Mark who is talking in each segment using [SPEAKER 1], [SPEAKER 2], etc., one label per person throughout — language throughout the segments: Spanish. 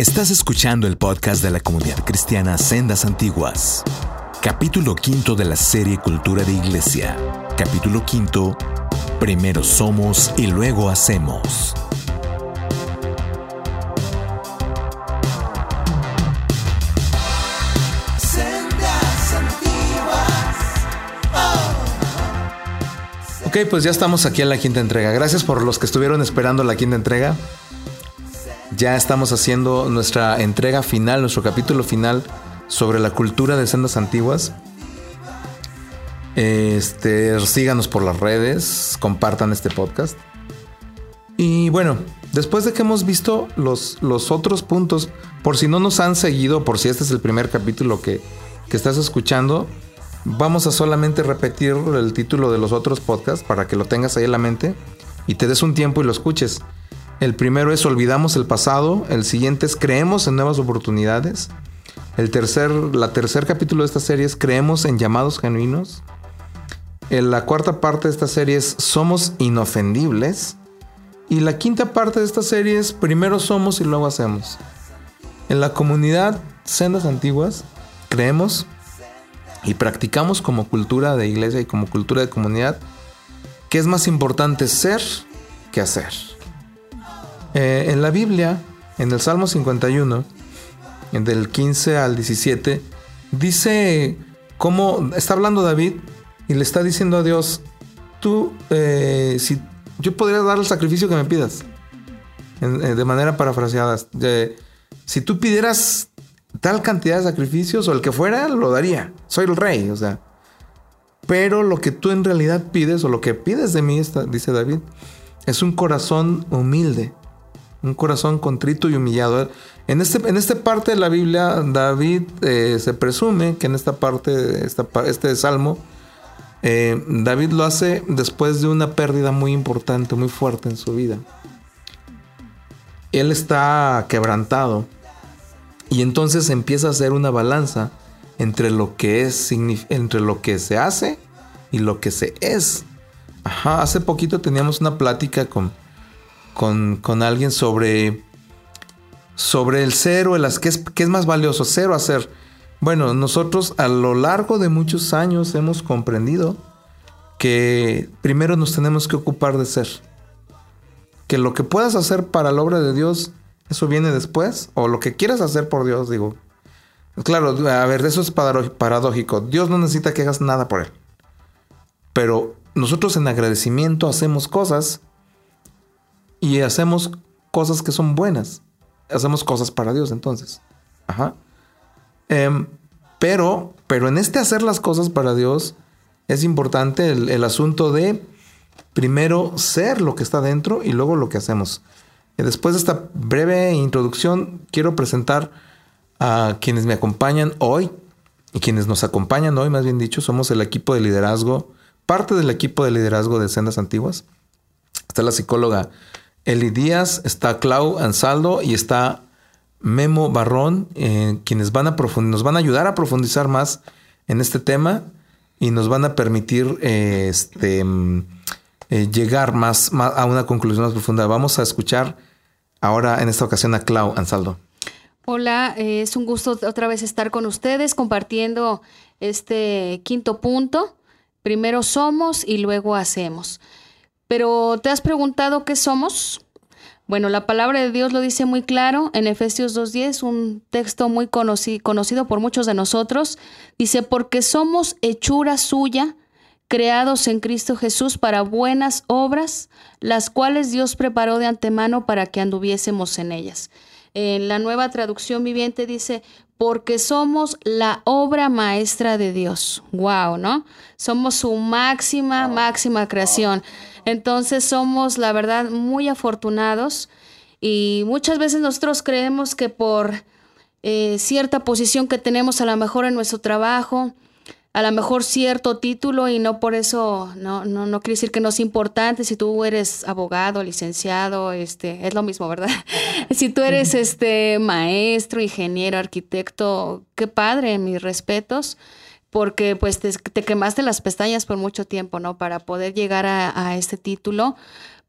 [SPEAKER 1] Estás escuchando el podcast de la comunidad cristiana Sendas Antiguas. Capítulo quinto de la serie Cultura de Iglesia. Capítulo quinto. Primero somos y luego hacemos.
[SPEAKER 2] Ok, pues ya estamos aquí en la quinta entrega. Gracias por los que estuvieron esperando la quinta entrega. Ya estamos haciendo nuestra entrega final, nuestro capítulo final sobre la cultura de sendas antiguas. Este, síganos por las redes, compartan este podcast. Y bueno, después de que hemos visto los, los otros puntos, por si no nos han seguido, por si este es el primer capítulo que, que estás escuchando, vamos a solamente repetir el título de los otros podcasts para que lo tengas ahí en la mente y te des un tiempo y lo escuches. El primero es Olvidamos el pasado, el siguiente es Creemos en nuevas oportunidades. El tercer, la tercer capítulo de esta serie es Creemos en llamados genuinos. En la cuarta parte de esta serie es Somos inofendibles. Y la quinta parte de esta serie es Primero somos y luego hacemos. En la comunidad Sendas Antiguas creemos y practicamos como cultura de iglesia y como cultura de comunidad que es más importante ser que hacer. Eh, en la Biblia, en el Salmo 51, del 15 al 17, dice cómo está hablando David y le está diciendo a Dios, tú, eh, si yo podría dar el sacrificio que me pidas, eh, de manera parafraseada, si tú pidieras tal cantidad de sacrificios o el que fuera, lo daría. Soy el rey, o sea. Pero lo que tú en realidad pides o lo que pides de mí, dice David, es un corazón humilde, un corazón contrito y humillado. En, este, en esta parte de la Biblia, David eh, se presume que en esta parte, esta, este salmo, eh, David lo hace después de una pérdida muy importante, muy fuerte en su vida. Él está quebrantado y entonces empieza a hacer una balanza entre lo que es, entre lo que se hace y lo que se es. Ajá, hace poquito teníamos una plática con, con, alguien sobre, sobre el cero, el, ¿qué, es, ¿qué es más valioso, cero hacer. Bueno, nosotros a lo largo de muchos años hemos comprendido que primero nos tenemos que ocupar de ser. Que lo que puedas hacer para la obra de Dios eso viene después, o lo que quieras hacer por Dios, digo. Claro, a ver, eso es paradójico. Dios no necesita que hagas nada por Él. Pero nosotros en agradecimiento hacemos cosas y hacemos cosas que son buenas. Hacemos cosas para Dios entonces. Ajá. Em, pero, pero en este hacer las cosas para Dios es importante el asunto de primero ser lo que está dentro y luego lo que hacemos. Después de esta breve introducción, quiero presentar a quienes me acompañan hoy y quienes nos acompañan hoy, más bien dicho, somos el equipo de liderazgo, parte del equipo de liderazgo de Sendas Antiguas. Está la psicóloga Eli Díaz, está Clau Ansaldo y está Memo Barrón, eh, quienes van a nos van a ayudar a profundizar más en este tema y nos van a permitir eh, este, mm, eh, llegar más, a una conclusión más profunda. Vamos a escuchar Ahora, en esta ocasión, a Clau Ansaldo.
[SPEAKER 3] Hola, es un gusto otra vez estar con ustedes compartiendo este quinto punto. Primero somos y luego hacemos. Pero ¿te has preguntado qué somos? Bueno, la palabra de Dios lo dice muy claro en Efesios 2.10, un texto muy conocido por muchos de nosotros. Dice, porque somos hechura suya, creados en Cristo Jesús para buenas obras, las cuales Dios preparó de antemano para que anduviésemos en ellas. En la nueva traducción viviente dice, porque somos la obra maestra de Dios. Wow, ¿no? Somos su máxima, máxima creación. Entonces somos, la verdad, muy afortunados y muchas veces nosotros creemos que por eh, cierta posición que tenemos a lo mejor en nuestro trabajo, a lo mejor cierto título y no por eso, no, no, no quiere decir que no es importante. Si tú eres abogado, licenciado, este, es lo mismo, ¿verdad? si tú eres este maestro, ingeniero, arquitecto, qué padre, mis respetos, porque pues te, quemaste las pestañas por mucho tiempo, ¿no? Para poder llegar a, a este título.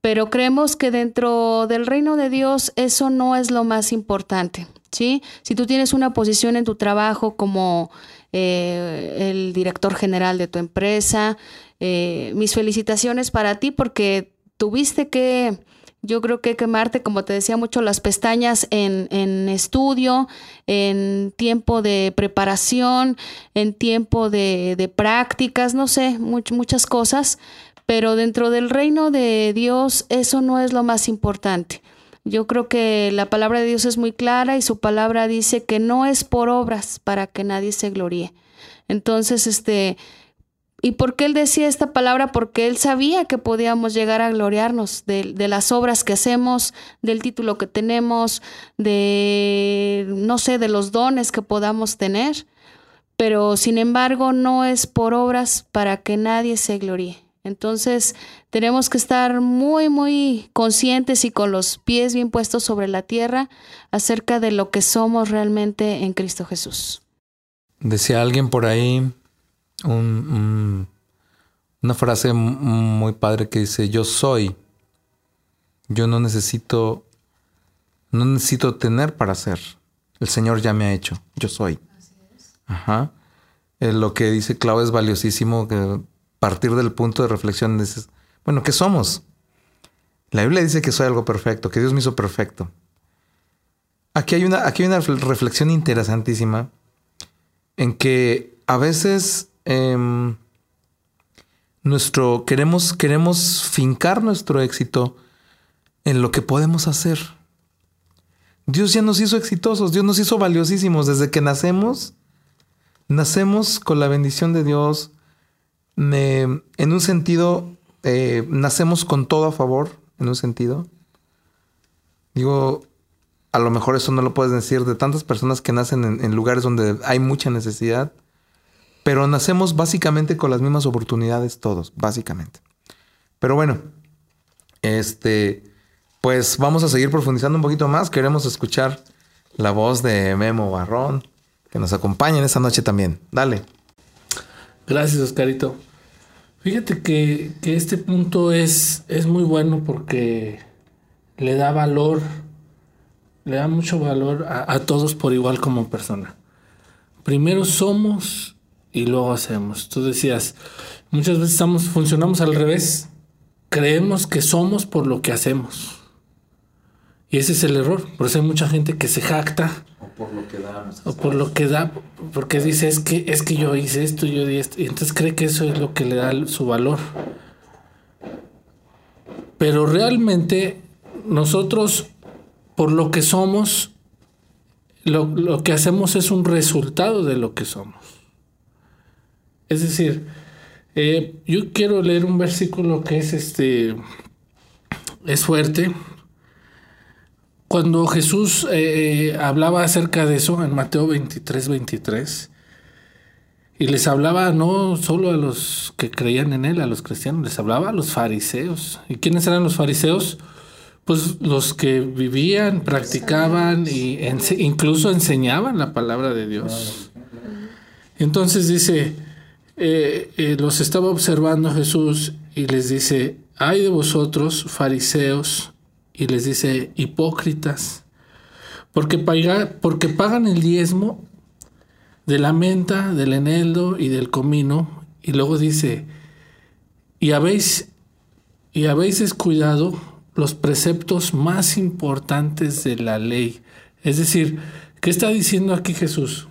[SPEAKER 3] pero creemos que dentro del reino de Dios eso no es lo más importante. ¿sí? Si tú tienes una posición en tu trabajo como eh, el director general de tu empresa, eh, mis felicitaciones para ti porque tuviste que yo creo que quemarte, como te decía mucho, las pestañas en, en estudio, en tiempo de preparación, en tiempo de, de prácticas, no sé, muchas cosas, pero dentro del reino de Dios eso no es lo más importante. Yo creo que la palabra de Dios es muy clara y su palabra dice que no es por obras para que nadie se gloríe. Entonces, este, ¿Y por qué él decía esta palabra? Porque él sabía que podíamos llegar a gloriarnos de, las obras que hacemos, del título que tenemos, de, no sé, de los dones que podamos tener. Pero sin embargo, no es por obras para que nadie se gloríe. Entonces, tenemos que estar muy, muy conscientes y con los pies bien puestos sobre la tierra acerca de lo que somos realmente en Cristo Jesús.
[SPEAKER 2] Decía alguien por ahí, un, una frase muy padre que dice, yo soy, yo no necesito, no necesito tener para ser. El Señor ya me ha hecho, yo soy. Ajá. Eh, lo que dice Clau es valiosísimo, partir del punto de reflexión dices, bueno, ¿qué somos? La Biblia dice que soy algo perfecto, que Dios me hizo perfecto. Aquí hay una, aquí hay una reflexión interesantísima en que a veces Em, nuestro, queremos, queremos fincar nuestro éxito en lo que podemos hacer. Dios ya nos hizo exitosos, Dios nos hizo valiosísimos desde que nacemos. Nacemos con la bendición de Dios. en un sentido, eh, nacemos con todo a favor, en un sentido. Digo, a lo mejor eso no lo puedes decir de tantas personas que nacen en lugares donde hay mucha necesidad pero nacemos básicamente con las mismas oportunidades todos, básicamente. Pero bueno, este, pues vamos a seguir profundizando un poquito más. Queremos escuchar la voz de Memo Barrón, que nos acompaña en esta noche también. Dale.
[SPEAKER 4] Gracias, Oscarito. Fíjate que, este punto es, es muy bueno porque le da valor, le da mucho valor a, a todos por igual como persona. Primero somos y luego hacemos. Tú decías, muchas veces estamos, funcionamos al revés. Creemos que somos por lo que hacemos. Y ese es el error. Por eso hay mucha gente que se jacta.
[SPEAKER 2] O por lo que da.
[SPEAKER 4] O por lo que da. Porque dice, es que, es que yo hice esto, yo di esto. Y entonces cree que eso es lo que le da su valor. Pero realmente nosotros, por lo que somos, lo, lo que hacemos es un resultado de lo que somos. Es decir, eh, yo quiero leer un versículo que es este es fuerte. Cuando Jesús eh, hablaba acerca de eso en Mateo 23, 23, y les hablaba no solo a los que creían en él, a los cristianos, les hablaba a los fariseos. ¿Y quiénes eran los fariseos? Pues los que vivían, practicaban e incluso enseñaban la palabra de Dios. Entonces dice, eh, eh, los estaba observando Jesús y les dice, ay de vosotros, fariseos, y les dice, hipócritas, porque, pagan el diezmo de la menta, del eneldo y del comino, y luego dice, y habéis, y habéis descuidado los preceptos más importantes de la ley. Es decir, ¿qué está diciendo aquí Jesús?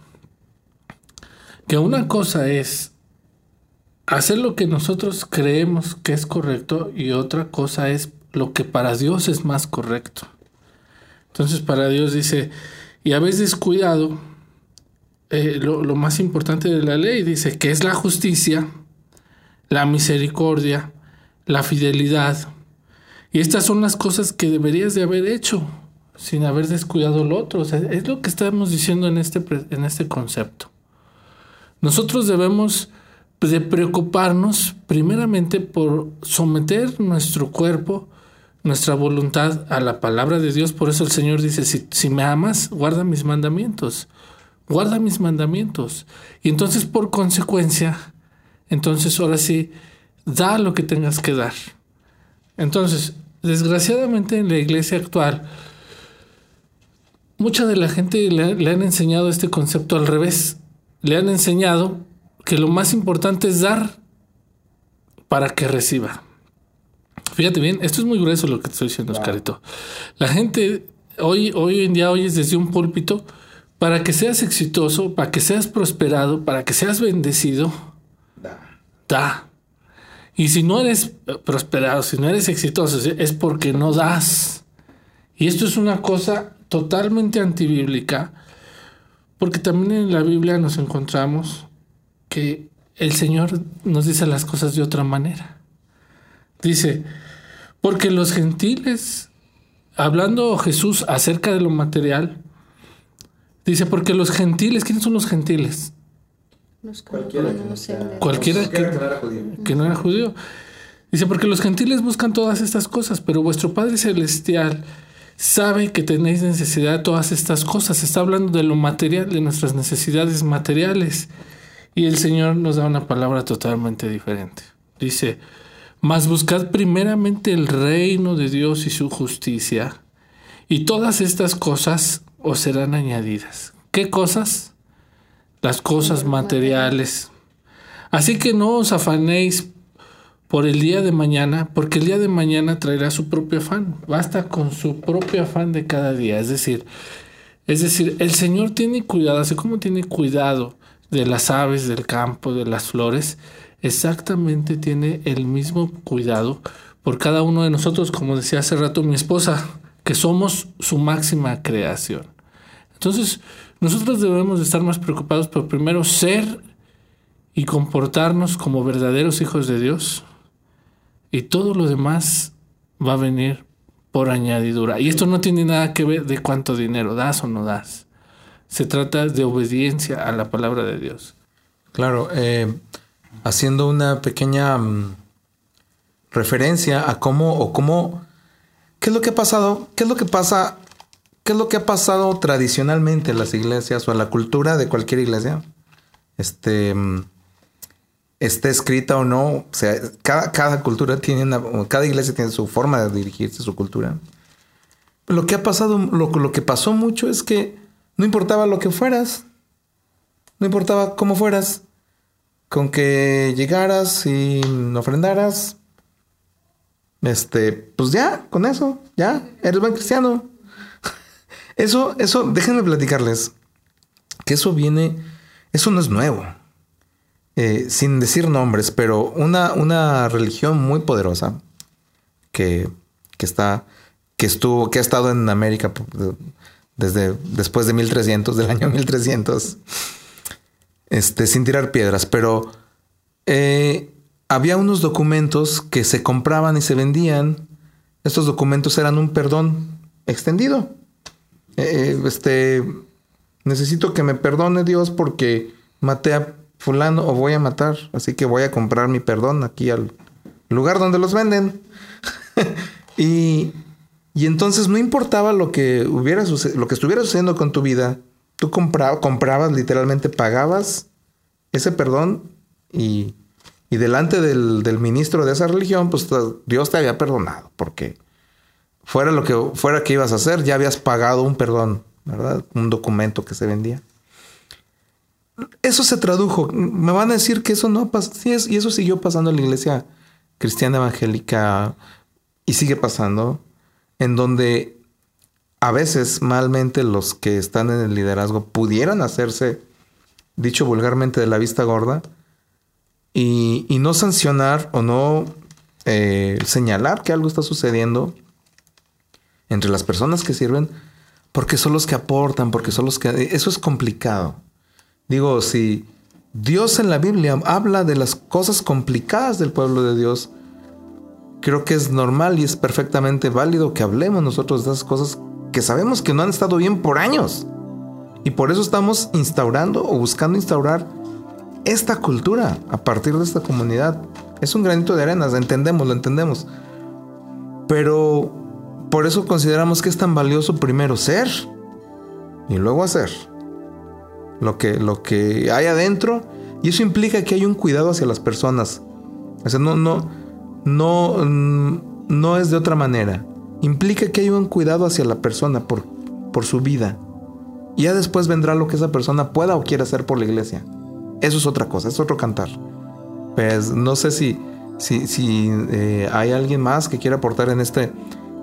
[SPEAKER 4] Que una cosa es hacer lo que nosotros creemos que es correcto y otra cosa es lo que para Dios es más correcto. Entonces para Dios dice, y habéis descuidado eh, lo, más importante de la ley, dice que es la justicia, la misericordia, la fidelidad. Y estas son las cosas que deberías de haber hecho sin haber descuidado lo otro. es lo que estamos diciendo en este, en este concepto. Nosotros debemos de preocuparnos primeramente por someter nuestro cuerpo, nuestra voluntad a la palabra de Dios. Por eso el Señor dice, si, si me amas, guarda mis mandamientos, guarda mis mandamientos. Y entonces por consecuencia, entonces ahora sí, da lo que tengas que dar. Entonces, desgraciadamente en la iglesia actual, mucha de la gente le, le han enseñado este concepto al revés. Le han enseñado que lo más importante es dar para que reciba. Fíjate bien, esto es muy grueso lo que te estoy diciendo, Oscarito. La gente hoy, hoy en día oyes desde un púlpito para que seas exitoso, para que seas prosperado, para que seas bendecido. Da. Da. Y si no eres prosperado, si no eres exitoso, es porque no das. Y esto es una cosa totalmente antibíblica, porque también en la Biblia nos encontramos que el Señor nos dice las cosas de otra manera. Dice, porque los gentiles, hablando Jesús acerca de lo material, dice, porque los gentiles, ¿quiénes son los gentiles?
[SPEAKER 3] cualquiera,
[SPEAKER 4] que, no era judío. que no era judío. Dice, porque los gentiles buscan todas estas cosas, pero vuestro Padre Celestial sabe que tenéis necesidad de todas estas cosas. Está hablando de lo material, de nuestras necesidades materiales. Y el Señor nos da una palabra totalmente diferente. Dice, mas buscad primeramente el reino de Dios y su justicia, y todas estas cosas os serán añadidas. ¿Qué cosas? Las cosas materiales. Así que no os afanéis por el día de mañana, porque el día de mañana traerá su propio afán. Basta con su propio afán de cada día. Es decir, es decir, el Señor tiene cuidado, así como tiene cuidado de las aves del campo, de las flores, exactamente tiene el mismo cuidado por cada uno de nosotros, como decía hace rato mi esposa, que somos su máxima creación. Entonces, nosotros debemos estar más preocupados por primero ser y comportarnos como verdaderos hijos de Dios, y todo lo demás va a venir por añadidura. Y esto no tiene nada que ver de cuánto dinero das o no das. Se trata de obediencia a la palabra de Dios.
[SPEAKER 2] Claro, eh, haciendo una pequeña mm, referencia a cómo o cómo, qué es lo que ha pasado, qué es lo que pasa, qué es lo que ha pasado tradicionalmente en las iglesias o en la cultura de cualquier iglesia. Este, mm, esté escrita o no, o sea, cada, cada cultura tiene cada iglesia tiene su forma de dirigirse, su cultura. Lo que ha pasado, lo, lo que pasó mucho es que no importaba lo que fueras, no importaba cómo fueras, con que llegaras y ofrendaras, este, pues ya, con eso, ya, eres buen cristiano. Eso, eso, déjenme platicarles que eso viene, eso no es nuevo. Eh, sin decir nombres, pero una, una religión muy poderosa que, que, está, que estuvo, que ha estado en América desde después de 1300, del año 1300, este, sin tirar piedras, pero eh, había unos documentos que se compraban y se vendían. Estos documentos eran un perdón extendido. Eh, este, necesito que me perdone Dios porque maté a fulano o voy a matar, así que voy a comprar mi perdón aquí al lugar donde los venden. y, y, entonces no importaba lo que hubiera lo que estuviera sucediendo con tu vida, tú comprabas, literalmente pagabas ese perdón y, y delante del, del, ministro de esa religión, pues Dios te había perdonado, porque fuera lo que fuera que ibas a hacer, ya habías pagado un perdón, ¿verdad? Un documento que se vendía. Eso se tradujo. Me van a decir que eso no pasa. Sí, y eso siguió pasando en la iglesia cristiana evangélica y sigue pasando, en donde a veces malmente los que están en el liderazgo pudieran hacerse, dicho vulgarmente, de la vista gorda y, no sancionar o no eh, señalar que algo está sucediendo entre las personas que sirven, porque son los que aportan, porque son los que... Eso es complicado. Digo, si Dios en la Biblia habla de las cosas complicadas del pueblo de Dios, creo que es normal y es perfectamente válido que hablemos nosotros de esas cosas que sabemos que no han estado bien por años. Y por eso estamos instaurando o buscando instaurar esta cultura a partir de esta comunidad. Es un granito de arena, entendemos, lo entendemos. Pero por eso consideramos que es tan valioso primero ser y luego hacer lo que, lo que hay adentro. Y eso implica que hay un cuidado hacia las personas. O sea, no, no, no, mm, no es de otra manera. Implica que hay un cuidado hacia la persona por, por su vida. Y ya después vendrá lo que esa persona pueda o quiera hacer por la iglesia. Eso es otra cosa, es otro cantar. Pues no sé si, si, si eh, hay alguien más que quiera aportar en este,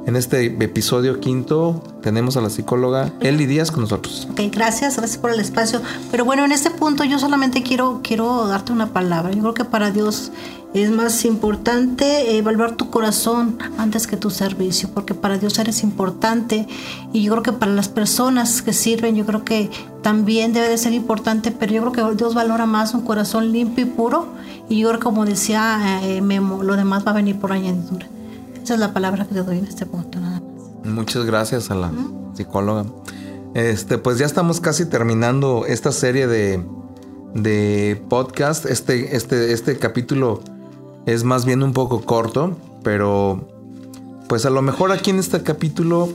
[SPEAKER 2] en este episodio quinto. Tenemos a la psicóloga Eli Díaz con nosotros.
[SPEAKER 5] Ok, gracias, gracias por el espacio. Pero bueno, en este punto yo solamente quiero, quiero darte una palabra. Yo creo que para Dios es más importante evaluar tu corazón antes que tu servicio, porque para Dios eres importante y yo creo que para las personas que sirven, yo creo que también debe de ser importante, pero yo creo que Dios valora más un corazón limpio y puro y yo creo que como decía eh, Memo, lo demás va a venir por añadidura. Esa es la palabra que te doy en este punto, nada más.
[SPEAKER 2] Muchas gracias a la psicóloga. Este, pues ya estamos casi terminando esta serie de, de podcast. Este, este, este capítulo es más bien un poco corto, pero pues a lo mejor aquí en este capítulo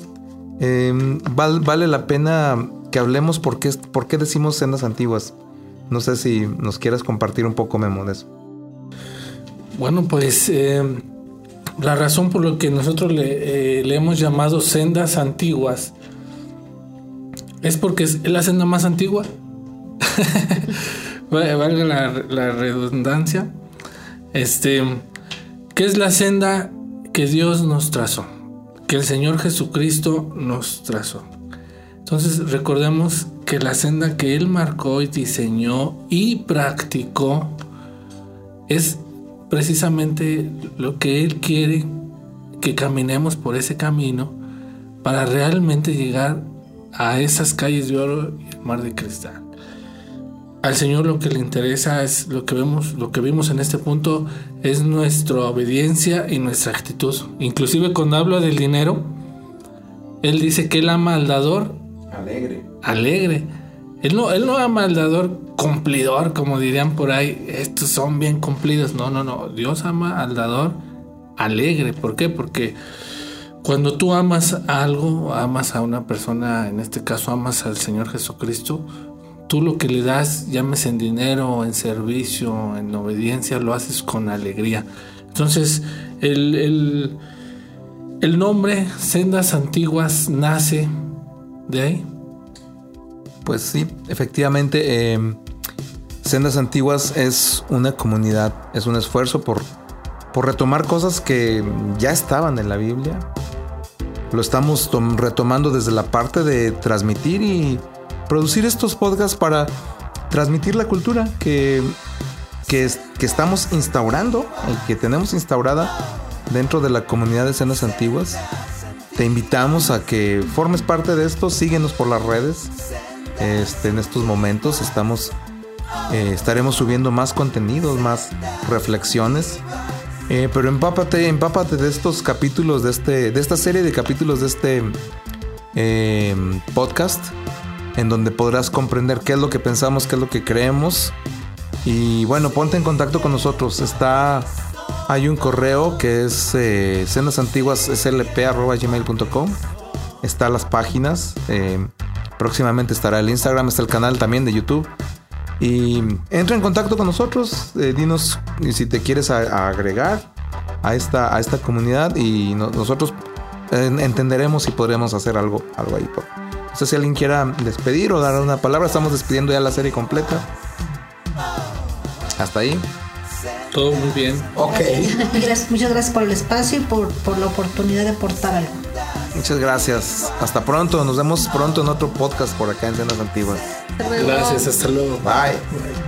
[SPEAKER 2] em, val- vale la pena que hablemos por qué, por qué decimos sendas antiguas. No sé si nos quieras compartir un poco, Memo, de eso.
[SPEAKER 4] Bueno, pues eh, la razón por la que nosotros le, eh, le hemos llamado sendas antiguas es porque es la senda más antigua. Va- Valga la redundancia. Este, que es la senda que Dios nos trazó, que el Señor Jesucristo nos trazó. Entonces recordemos que la senda que Él marcó y diseñó y practicó es precisamente lo que Él quiere que caminemos por ese camino para realmente llegar a esas calles de oro y el mar de cristal. Al Señor lo que le interesa es lo que vemos, lo que vimos en este punto es nuestra obediencia y nuestra actitud. Inclusive cuando habla del dinero, Él dice que Él ama al dador
[SPEAKER 2] Alegre.
[SPEAKER 4] alegre. Él no, él no ama al dador cumplidor, como dirían por ahí. Estos son bien cumplidos. No, no, no. Dios ama al dador alegre. ¿Por qué? Porque cuando tú amas algo, amas a una persona, en este caso amas al Señor Jesucristo, tú lo que le das, llámese en dinero, en servicio, en obediencia, lo haces con alegría. Entonces, el, el, el nombre Sendas Antiguas nace de ahí.
[SPEAKER 2] Pues sí, efectivamente, eh, Sendas Antiguas es una comunidad, es un esfuerzo por, por retomar cosas que ya estaban en la Biblia. Lo estamos tom- retomando desde la parte de transmitir y producir estos podcasts para transmitir la cultura que, que, es- que estamos instaurando y que tenemos instaurada dentro de la comunidad de Sendas Antiguas. Te invitamos a que formes parte de esto, síguenos por las redes. Este, en estos momentos estamos eh, estaremos subiendo más contenidos, más reflexiones. Eh, pero empápate, empápate de estos capítulos, de este, de esta serie de capítulos de este eh, podcast, en donde podrás comprender qué es lo que pensamos, qué es lo que creemos. Y bueno, ponte en contacto con nosotros. Está, hay un correo que es eh, sendasantiguaslp@gmail.com. Está las páginas. eh, próximamente estará el Instagram, está el canal también de YouTube. Y entra en contacto con nosotros, eh, dinos si te quieres agregar a esta, a esta comunidad y no- nosotros eh, entenderemos si podremos hacer algo, algo ahí. No sé si alguien quiera despedir o dar una palabra, estamos despidiendo ya la serie completa. Hasta ahí.
[SPEAKER 4] Todo muy bien.
[SPEAKER 2] Ok.
[SPEAKER 5] Gracias- muchas gracias por el espacio y por, por la oportunidad de aportar algo.
[SPEAKER 2] Muchas gracias. Hasta pronto. Nos vemos pronto en otro podcast por acá en Cenas Antiguas.
[SPEAKER 4] Gracias, hasta luego.
[SPEAKER 2] Bye.